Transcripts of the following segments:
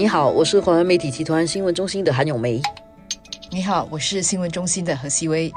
你好，我是华文媒体集团新闻中心的韩永梅。你好，我是新闻中心的何希薇。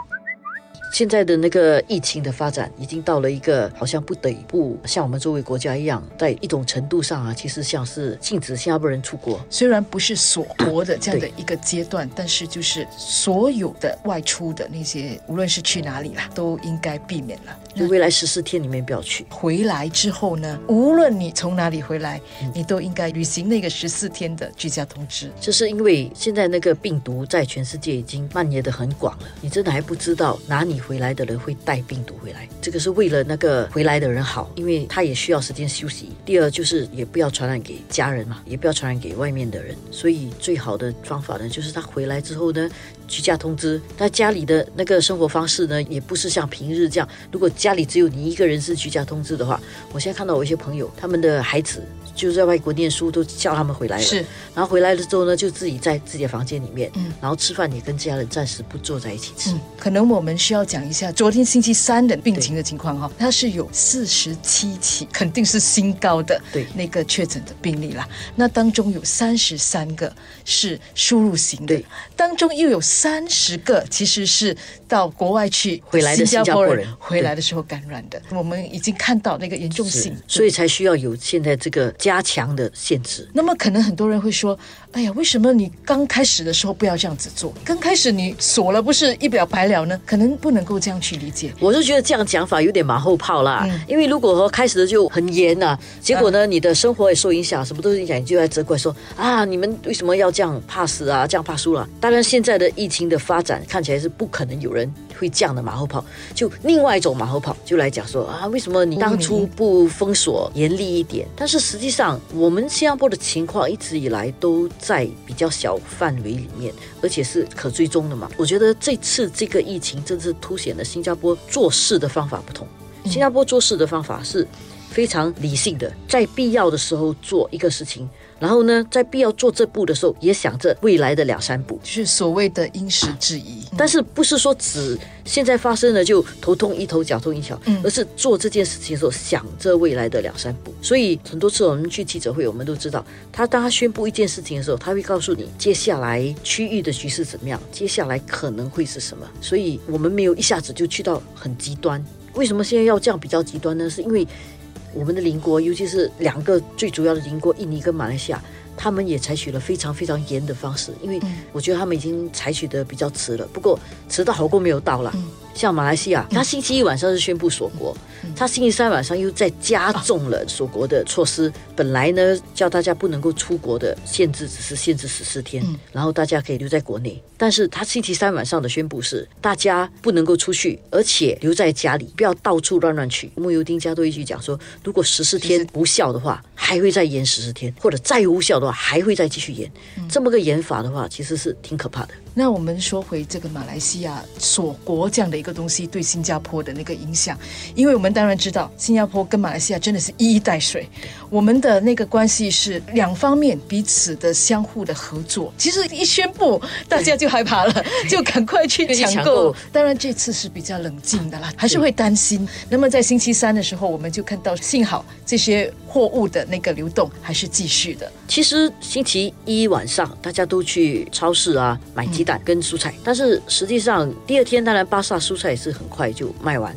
现在的那个疫情的发展已经到了一个好像不得不像我们周围国家一样，在一种程度上啊，其实像是禁止新加坡人出国。虽然不是锁国的这样的一个阶段，但是就是所有的外出的那些，无论是去哪里啦，都应该避免了。就未来十四天里面不要去。回来之后呢，无论你从哪里回来，你都应该履行那个十四天的居家通知。就是因为现在那个病毒在全世界已经蔓延的很广了，你真的还不知道哪里回来的人会带病毒回来。这个是为了那个回来的人好，因为他也需要时间休息。第二就是也不要传染给家人嘛，也不要传染给外面的人。所以最好的方法呢，就是他回来之后呢，居家通知。那家里的那个生活方式呢，也不是像平日这样，如果家里只有你一个人是居家通知的话，我现在看到我一些朋友，他们的孩子就在外国念书，都叫他们回来了。是，然后回来了之后呢，就自己在自己的房间里面，嗯，然后吃饭也跟家人暂时不坐在一起吃。可能我们需要讲一下昨天星期三的病情的情况哈，它是有四十七起，肯定是新高的对那个确诊的病例啦。那当中有三十三个是输入型的，当中又有三十个其实是到国外去回来的新加坡人回来的时候感染的。我们已经看到那个严重性，所以才需要有现在这个加强的限制。那么可能很多人会说：“哎呀，为什么你刚开始的时候不要这样子做？刚开始你锁了，不是一了百了呢？可能不能够这样去理解。我是觉得这样讲法有点马后炮啦，嗯因为如果说开始的就很严呐、结果呢，你的生活也受影响，什么都受影响，你就在责怪说啊，你们为什么要这样怕死啊，这样怕输了？当然，现在的疫情的发展看起来是不可能有人会这样的马后炮，就另外一种马后炮就来讲说啊，为什么你当初不封锁严厉一点？但是实际上，我们新加坡的情况一直以来都在比较小范围里面，而且是可追踪的嘛。我觉得这次这个疫情真是凸显了新加坡做事的方法不同。新加坡做事的方法是非常理性的，在必要的时候做一个事情，然后呢，在必要做这步的时候，也想着未来的两三步。就是所谓的因时制宜。但是不是说只现在发生了就头痛医头脚痛医脚，嗯而是做这件事情的时候想着未来的两三步。所以很多次我们去记者会，我们都知道，他当他宣布一件事情的时候，他会告诉你接下来区域的局势怎么样，接下来可能会是什么。所以我们没有一下子就去到很极端。为什么现在要这样比较极端呢？是因为我们的邻国，尤其是两个最主要的邻国，印尼跟马来西亚。他们也采取了非常非常严的方式，因为我觉得他们已经采取的比较迟了。不过迟到好过没有到了。像马来西亚，他星期一晚上是宣布锁国，他星期三晚上又再加重了锁国的措施。本来呢，叫大家不能够出国的限制只是限制十四天，然后大家可以留在国内。但是他星期三晚上的宣布是，大家不能够出去，而且留在家里，不要到处乱乱去。木油丁加多一句讲说，如果十四天无效的话，还会再延十四天，或者再无效的话，还会再继续延。这么个延法的话，其实是挺可怕的。那我们说回这个马来西亚锁国这样的一个东西对新加坡的那个影响，因为我们当然知道新加坡跟马来西亚真的是一衣带水，我们的那个关系是两方面彼此的相互的合作。其实一宣布，大家就害怕了，就赶快去抢购。当然这次是比较冷静的啦，还是会担心。那么在星期三的时候，我们就看到幸好这些货物的那个流动还是继续的。其实星期一晚上大家都去超市啊买鸡蛋跟蔬菜，但是实际上第二天当然巴萨蔬菜也是很快就卖完。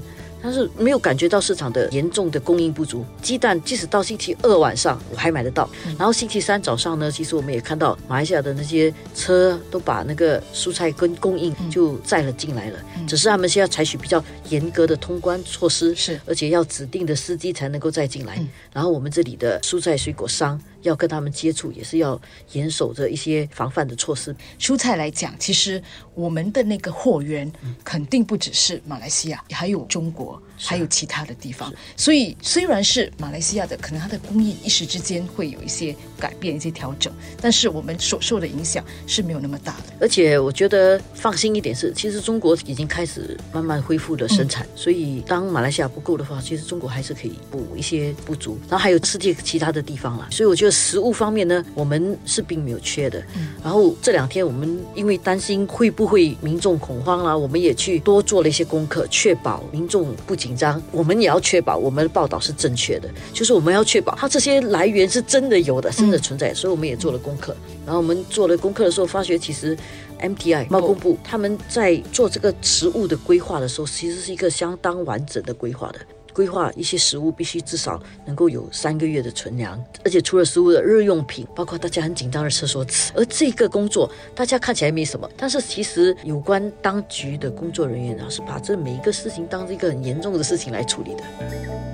但是没有感觉到市场的严重的供应不足，鸡蛋即使到星期二晚上我还买得到，然后星期三早上呢，其实我们也看到马来西亚的那些车都把那个蔬菜跟供应就载了进来了，只是他们现在采取比较严格的通关措施，是。而且要指定的司机才能够载进来，然后我们这里的蔬菜水果商要跟他们接触，也是要严守着一些防范的措施。蔬菜来讲，其实我们的那个货源肯定不只是马来西亚，还有中国，还有其他的地方。所以虽然是马来西亚的，可能它的工艺一时之间会有一些改变、一些调整，但是我们所受的影响是没有那么大的。而且我觉得放心一点是，其实中国已经开始慢慢恢复了生产，所以当马来西亚不够的话，其实中国还是可以补一些不足。然后还有世界其他的地方啦，所以我觉得食物方面呢，我们是并没有缺的。然后这两天我们因为担心会不会民众恐慌啦，我们也去多做了一些功课，确保民众不紧张。我们也要确保我们的报道是正确的，就是我们要确保它这些来源是真的有的，真的存在。所以我们也做了功课。然后我们做了功课的时候，发觉其实 MTI 贸工部他们在做这个食物的规划的时候，其实是一个相当完整的规划的。规划一些食物必须至少能够有三个月的存粮，而且除了食物的日用品，包括大家很紧张的厕所纸。而这个工作大家看起来没什么，但是其实有关当局的工作人员啊，是把这每一个事情当一个很严重的事情来处理的。